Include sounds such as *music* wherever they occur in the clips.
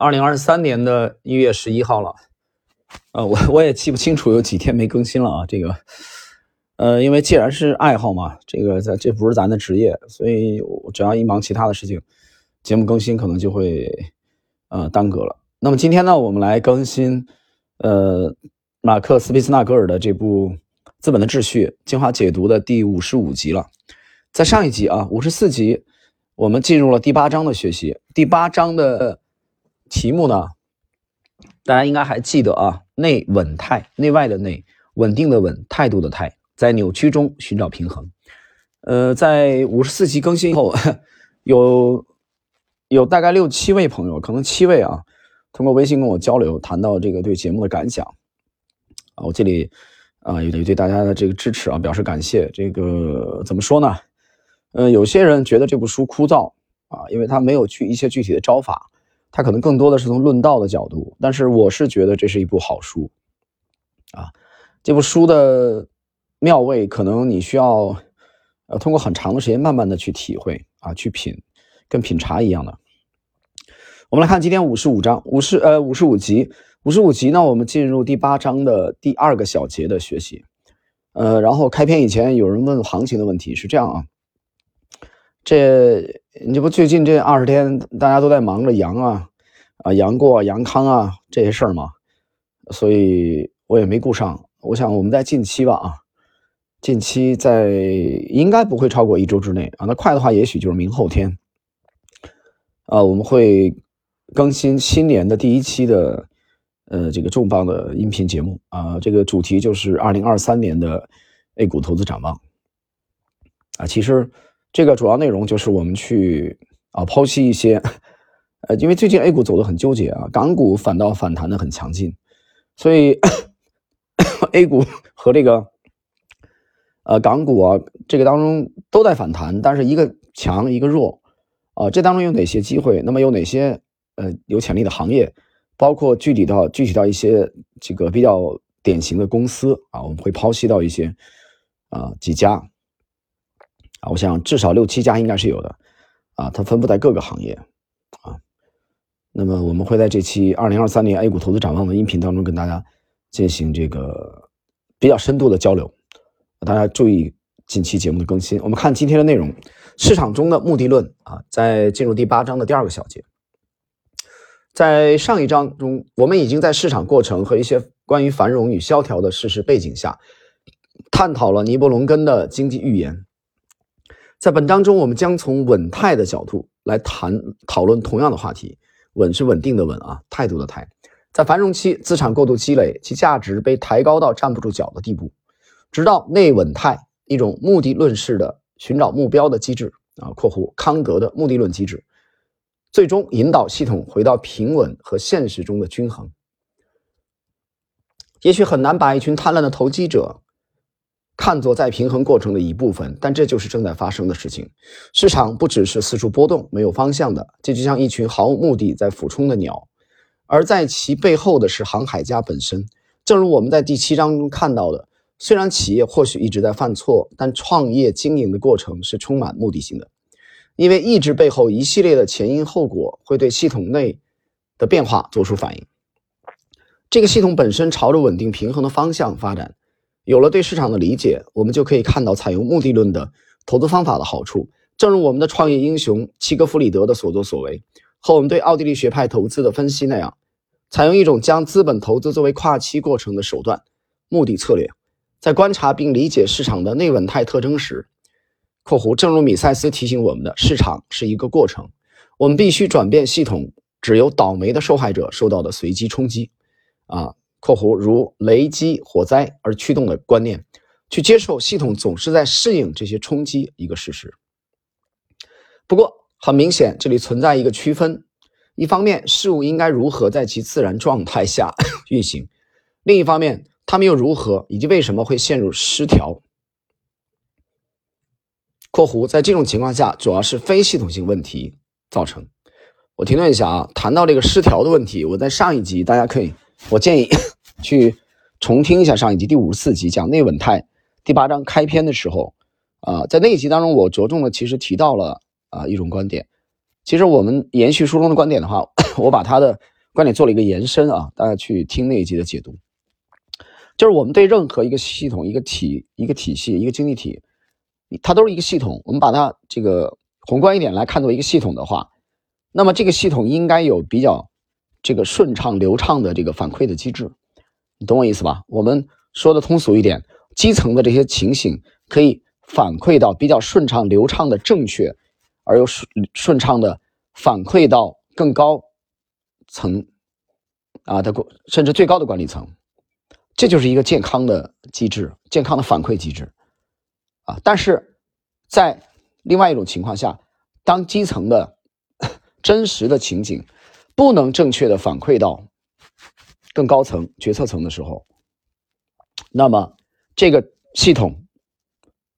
二零二三年的一月十一号了，呃，我我也记不清楚有几天没更新了啊。这个，呃，因为既然是爱好嘛，这个在这不是咱的职业，所以我只要一忙其他的事情，节目更新可能就会呃耽搁了。那么今天呢，我们来更新呃马克思·皮斯纳格尔的这部《资本的秩序》精华解读的第五十五集了。在上一集啊，五十四集，我们进入了第八章的学习，第八章的。题目呢？大家应该还记得啊，内稳态，内外的内，稳定的稳，态度的态，在扭曲中寻找平衡。呃，在五十四集更新后，*laughs* 有有大概六七位朋友，可能七位啊，通过微信跟我交流，谈到这个对节目的感想啊，我这里啊也得对大家的这个支持啊表示感谢。这个怎么说呢？呃，有些人觉得这部书枯燥啊，因为他没有去一些具体的招法。他可能更多的是从论道的角度，但是我是觉得这是一部好书，啊，这部书的妙味可能你需要，呃，通过很长的时间慢慢的去体会啊，去品，跟品茶一样的。我们来看今天五十五章，五十呃五十五集，五十五集呢，我们进入第八章的第二个小节的学习，呃，然后开篇以前有人问行情的问题是这样啊。这你这不最近这二十天大家都在忙着阳啊啊阳过阳康啊这些事儿吗？所以我也没顾上。我想我们在近期吧啊，近期在应该不会超过一周之内啊。那快的话，也许就是明后天啊，我们会更新新年的第一期的呃这个重磅的音频节目啊。这个主题就是二零二三年的 A 股投资展望啊。其实。这个主要内容就是我们去啊剖析一些，呃，因为最近 A 股走的很纠结啊，港股反倒反弹的很强劲，所以 *coughs* A 股和这个呃港股啊这个当中都在反弹，但是一个强一个弱啊，这当中有哪些机会？那么有哪些呃有潜力的行业？包括具体到具体到一些这个比较典型的公司啊，我们会剖析到一些啊几家。啊，我想至少六七家应该是有的，啊，它分布在各个行业，啊，那么我们会在这期二零二三年 A 股投资展望的音频当中跟大家进行这个比较深度的交流，大家注意近期节目的更新。我们看今天的内容，市场中的目的论啊，在进入第八章的第二个小节，在上一章中，我们已经在市场过程和一些关于繁荣与萧条的事实背景下，探讨了尼伯龙根的经济预言。在本章中，我们将从稳态的角度来谈讨论同样的话题。稳是稳定的稳啊，态度的态。在繁荣期，资产过度积累，其价值被抬高到站不住脚的地步，直到内稳态，一种目的论式的寻找目标的机制啊（括弧康德的目的论机制），最终引导系统回到平稳和现实中的均衡。也许很难把一群贪婪的投机者。看作在平衡过程的一部分，但这就是正在发生的事情。市场不只是四处波动、没有方向的，这就像一群毫无目的在俯冲的鸟，而在其背后的是航海家本身。正如我们在第七章中看到的，虽然企业或许一直在犯错，但创业经营的过程是充满目的性的，因为意志背后一系列的前因后果会对系统内的变化做出反应。这个系统本身朝着稳定平衡的方向发展。有了对市场的理解，我们就可以看到采用目的论的投资方法的好处。正如我们的创业英雄齐格弗里德的所作所为，和我们对奥地利学派投资的分析那样，采用一种将资本投资作为跨期过程的手段目的策略，在观察并理解市场的内稳态特征时（括弧正如米塞斯提醒我们的，市场是一个过程，我们必须转变系统只由倒霉的受害者受到的随机冲击）啊。括弧如雷击、火灾而驱动的观念，去接受系统总是在适应这些冲击一个事实。不过，很明显，这里存在一个区分：一方面，事物应该如何在其自然状态下 *laughs* 运行；另一方面，它们又如何以及为什么会陷入失调？括弧在这种情况下，主要是非系统性问题造成。我停顿一下啊，谈到这个失调的问题，我在上一集大家可以。我建议去重听一下上一集第五十四集讲内稳态第八章开篇的时候，啊，在那一集当中，我着重的其实提到了啊一种观点，其实我们延续书中的观点的话，*coughs* 我把他的观点做了一个延伸啊，大家去听那一集的解读。就是我们对任何一个系统、一个体、一个体系、一个经济体，它都是一个系统。我们把它这个宏观一点来看作一个系统的话，那么这个系统应该有比较这个顺畅流畅的这个反馈的机制，你懂我意思吧？我们说的通俗一点，基层的这些情形可以反馈到比较顺畅流畅的正确。而又顺顺畅的反馈到更高层啊的管，甚至最高的管理层，这就是一个健康的机制，健康的反馈机制啊。但是在另外一种情况下，当基层的 *laughs* 真实的情景不能正确的反馈到更高层决策层的时候，那么这个系统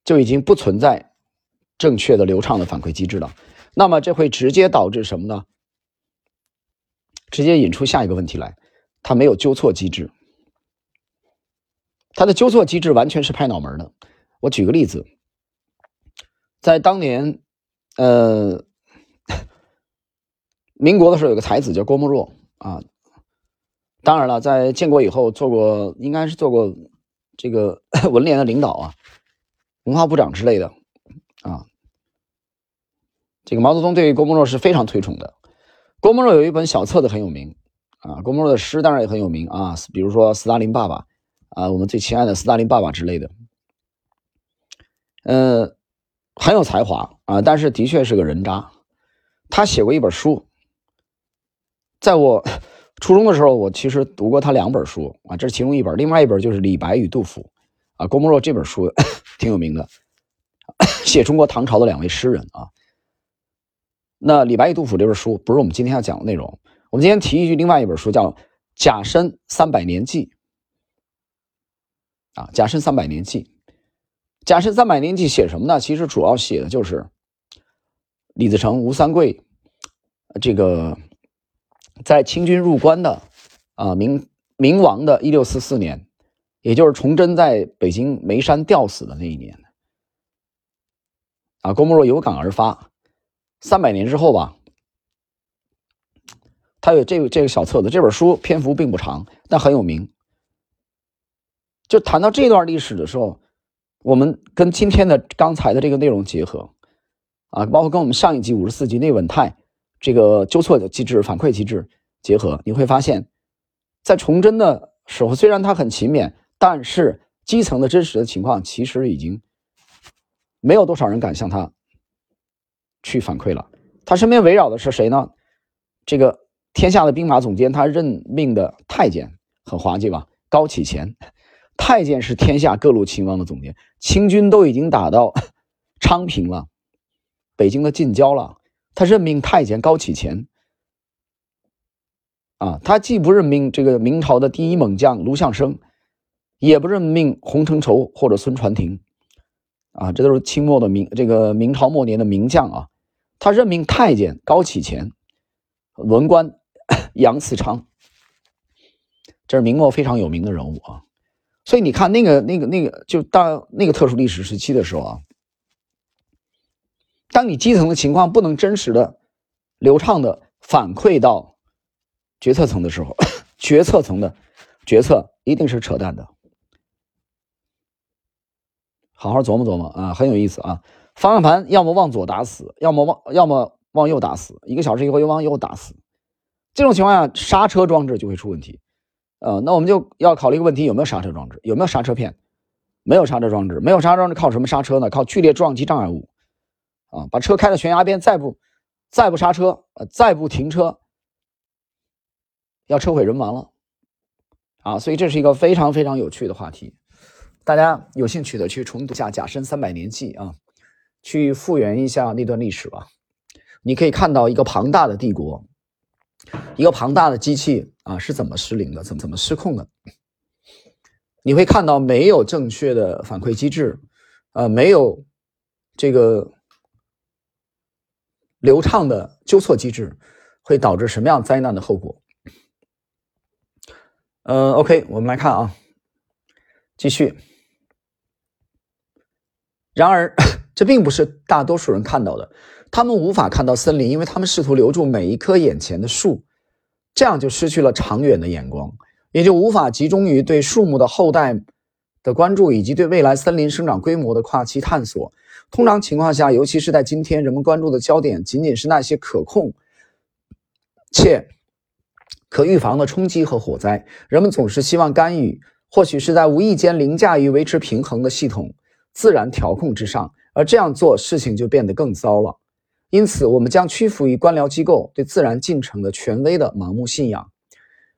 就已经不存在。正确的、流畅的反馈机制了，那么这会直接导致什么呢？直接引出下一个问题来，它没有纠错机制，它的纠错机制完全是拍脑门的。我举个例子，在当年，呃，*laughs* 民国的时候，有个才子叫郭沫若啊。当然了，在建国以后做过，应该是做过这个 *laughs* 文联的领导啊，文化部长之类的啊。这个毛泽东对郭沫若是非常推崇的。郭沫若有一本小册子很有名啊，郭沫若的诗当然也很有名啊，比如说《斯大林爸爸》啊，我们最亲爱的斯大林爸爸之类的。呃，很有才华啊，但是的确是个人渣。他写过一本书，在我初中的时候，我其实读过他两本书啊，这是其中一本，另外一本就是李白与杜甫啊。郭沫若这本书 *coughs* 挺有名的，写中国唐朝的两位诗人啊。那李白与杜甫这本书不是我们今天要讲的内容。我们今天提一句，另外一本书叫《甲申三百年记》啊，《甲申三百年记》。《甲申三百年记》写什么呢？其实主要写的就是李自成、吴三桂这个在清军入关的啊，明明亡的一六四四年，也就是崇祯在北京煤山吊死的那一年啊，郭沫若有感而发。三百年之后吧，他有这个这个小册子，这本书篇幅并不长，但很有名。就谈到这段历史的时候，我们跟今天的刚才的这个内容结合，啊，包括跟我们上一集五十四集内稳态这个纠错的机制、反馈机制结合，你会发现，在崇祯的时候，虽然他很勤勉，但是基层的真实的情况其实已经没有多少人敢向他。去反馈了，他身边围绕的是谁呢？这个天下的兵马总监，他任命的太监很滑稽吧？高启乾，太监是天下各路秦王的总监，清军都已经打到 *laughs* 昌平了，北京的近郊了，他任命太监高启乾，啊，他既不任命这个明朝的第一猛将卢象升，也不任命洪承畴或者孙传庭，啊，这都是清末的明这个明朝末年的名将啊。他任命太监高启乾，文官 *coughs* 杨嗣昌，这是明末非常有名的人物啊。所以你看，那个、那个、那个，就到那个特殊历史时期的时候啊，当你基层的情况不能真实的、流畅的反馈到决策层的时候，*coughs* 决策层的决策一定是扯淡的。好好琢磨琢磨啊，很有意思啊。方向盘要么往左打死，要么往要么往右打死，一个小时以后又往右打死，这种情况下刹车装置就会出问题。呃，那我们就要考虑一个问题：有没有刹车装置？有没有刹车片？没有刹车装置，没有刹车装置靠什么刹车呢？靠剧烈撞击障碍物啊！把车开到悬崖边，再不再不刹车，呃，再不停车，要车毁人亡了啊！所以这是一个非常非常有趣的话题，大家有兴趣的去重读下《甲申三百年记》啊。去复原一下那段历史吧，你可以看到一个庞大的帝国，一个庞大的机器啊是怎么失灵的，怎么怎么失控的。你会看到没有正确的反馈机制，呃，没有这个流畅的纠错机制，会导致什么样灾难的后果？嗯，OK，我们来看啊，继续。然而。*coughs* 这并不是大多数人看到的，他们无法看到森林，因为他们试图留住每一棵眼前的树，这样就失去了长远的眼光，也就无法集中于对树木的后代的关注，以及对未来森林生长规模的跨期探索。通常情况下，尤其是在今天，人们关注的焦点仅仅是那些可控且可预防的冲击和火灾。人们总是希望干预，或许是在无意间凌驾于维持平衡的系统自然调控之上，而这样做，事情就变得更糟了。因此，我们将屈服于官僚机构对自然进程的权威的盲目信仰。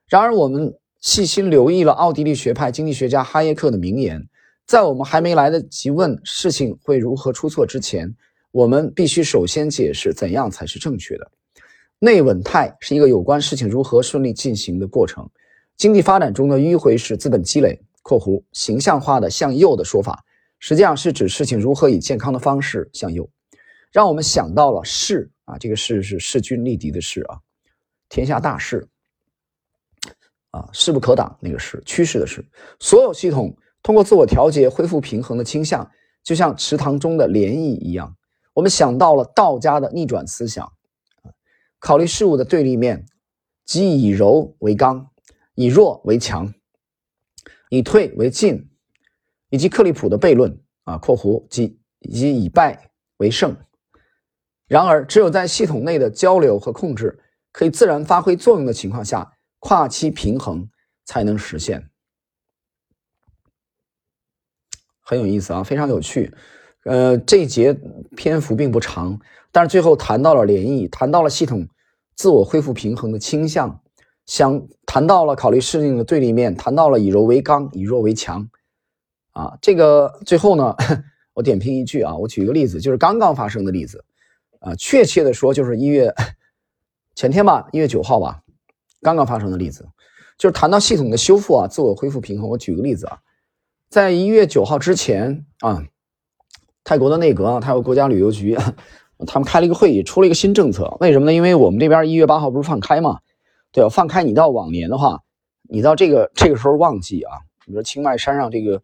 然而，我们细心留意了奥地利学派经济学家哈耶克的名言。在我们还没来得及问事情会如何出错之前，我们必须首先解释怎样才是正确的。内稳态是一个有关事情如何顺利进行的过程。经济发展中的迂回式资本积累（括弧形象化的向右的说法）实际上是指事情如何以健康的方式向右，让我们想到了势啊，这个势是势均力敌的势啊，天下大势啊，势不可挡那个势，趋势的势，所有系统。通过自我调节恢复平衡的倾向，就像池塘中的涟漪一样。我们想到了道家的逆转思想，考虑事物的对立面，即以柔为刚，以弱为强，以退为进，以及克利普的悖论啊（括弧即以及以败为胜）。然而，只有在系统内的交流和控制可以自然发挥作用的情况下，跨期平衡才能实现。很有意思啊，非常有趣。呃，这一节篇幅并不长，但是最后谈到了涟漪，谈到了系统自我恢复平衡的倾向，想谈到了考虑事情的对立面，谈到了以柔为刚，以弱为强。啊，这个最后呢，*laughs* 我点评一句啊，我举一个例子，就是刚刚发生的例子。啊，确切的说，就是一月前天吧，一月九号吧，刚刚发生的例子，就是谈到系统的修复啊，自我恢复平衡。我举个例子啊。在一月九号之前啊，泰国的内阁啊，泰国国家旅游局，*laughs* 他们开了一个会议，出了一个新政策。为什么呢？因为我们这边一月八号不是放开嘛？对吧？放开你到往年的话，你到这个这个时候旺季啊，你说清迈山上这个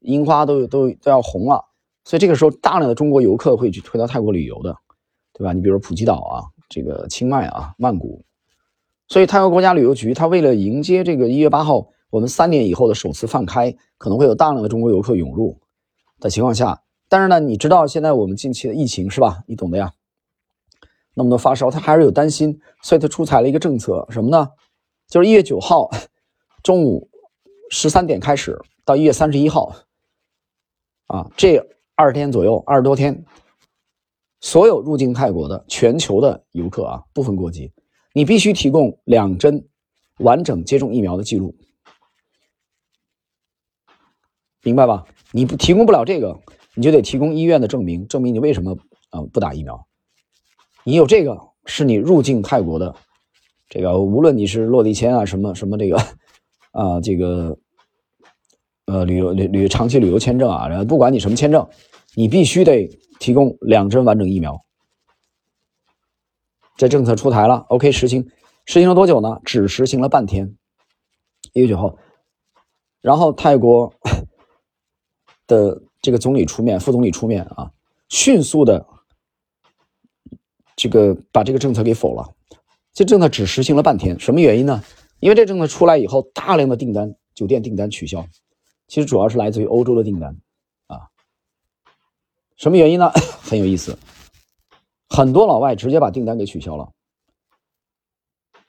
樱花都都都要红了，所以这个时候大量的中国游客会去推到泰国旅游的，对吧？你比如普吉岛啊，这个清迈啊，曼谷，所以泰国国家旅游局他为了迎接这个一月八号。我们三年以后的首次放开，可能会有大量的中国游客涌入的情况下，但是呢，你知道现在我们近期的疫情是吧？你懂的呀。那么多发烧，他还是有担心，所以他出台了一个政策，什么呢？就是一月九号中午十三点开始，到一月三十一号，啊，这二十天左右，二十多天，所有入境泰国的全球的游客啊，不分国籍，你必须提供两针完整接种疫苗的记录。明白吧？你不提供不了这个，你就得提供医院的证明，证明你为什么啊不打疫苗。你有这个，是你入境泰国的这个，无论你是落地签啊，什么什么这个啊，这个呃旅游旅旅长期旅游签证啊，不管你什么签证，你必须得提供两针完整疫苗。这政策出台了，OK，实行实行了多久呢？只实行了半天，一月九号，然后泰国。的这个总理出面，副总理出面啊，迅速的这个把这个政策给否了。这政策只实行了半天，什么原因呢？因为这政策出来以后，大量的订单，酒店订单取消，其实主要是来自于欧洲的订单啊。什么原因呢？*laughs* 很有意思，很多老外直接把订单给取消了。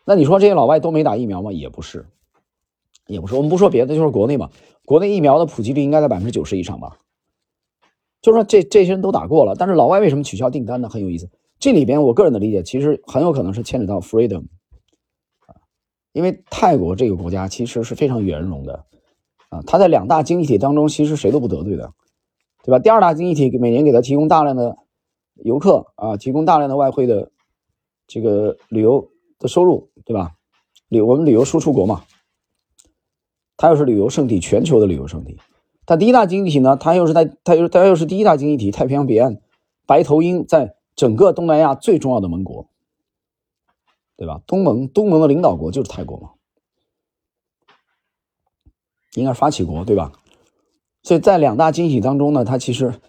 那你说这些老外都没打疫苗吗？也不是。也不是，我们不说别的，就是国内嘛。国内疫苗的普及率应该在百分之九十以上吧？就说这这些人都打过了，但是老外为什么取消订单呢？很有意思。这里边我个人的理解，其实很有可能是牵扯到 freedom 啊，因为泰国这个国家其实是非常圆融的啊，它在两大经济体当中，其实谁都不得罪的，对吧？第二大经济体每年给他提供大量的游客啊，提供大量的外汇的这个旅游的收入，对吧？旅我们旅游输出国嘛。它又是旅游胜地，全球的旅游胜地。但第一大经济体呢？它又是在它又它又是第一大经济体，太平洋彼岸，白头鹰在整个东南亚最重要的盟国，对吧？东盟东盟的领导国就是泰国嘛，应该是发起国，对吧？所以在两大经济体当中呢，它其实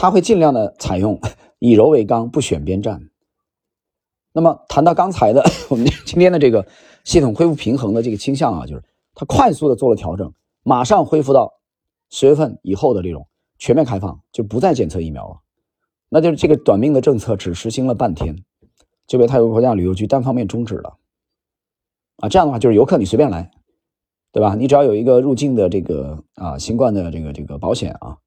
它会尽量的采用以柔为刚，不选边站。那么谈到刚才的 *laughs* 我们今天的这个系统恢复平衡的这个倾向啊，就是它快速的做了调整，马上恢复到十月份以后的这种全面开放，就不再检测疫苗了。那就是这个短命的政策只实行了半天，就被泰国国家旅游局单方面终止了。啊，这样的话就是游客你随便来，对吧？你只要有一个入境的这个啊新冠的这个这个保险啊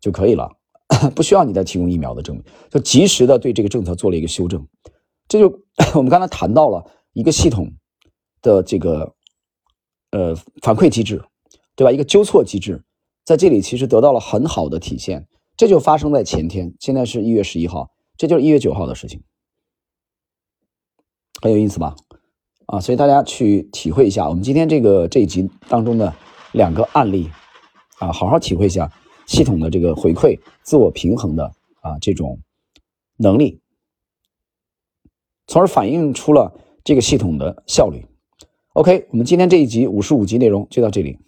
就可以了，*laughs* 不需要你再提供疫苗的证明，就及时的对这个政策做了一个修正。这就 *clears throat* 我们刚才谈到了一个系统的这个呃反馈机制，对吧？一个纠错机制，在这里其实得到了很好的体现。这就发生在前天，现在是一月十一号，这就是一月九号的事情，很有意思吧？啊，所以大家去体会一下我们今天这个这一集当中的两个案例，啊，好好体会一下系统的这个回馈、自我平衡的啊这种能力。从而反映出了这个系统的效率。OK，我们今天这一集五十五集内容就到这里。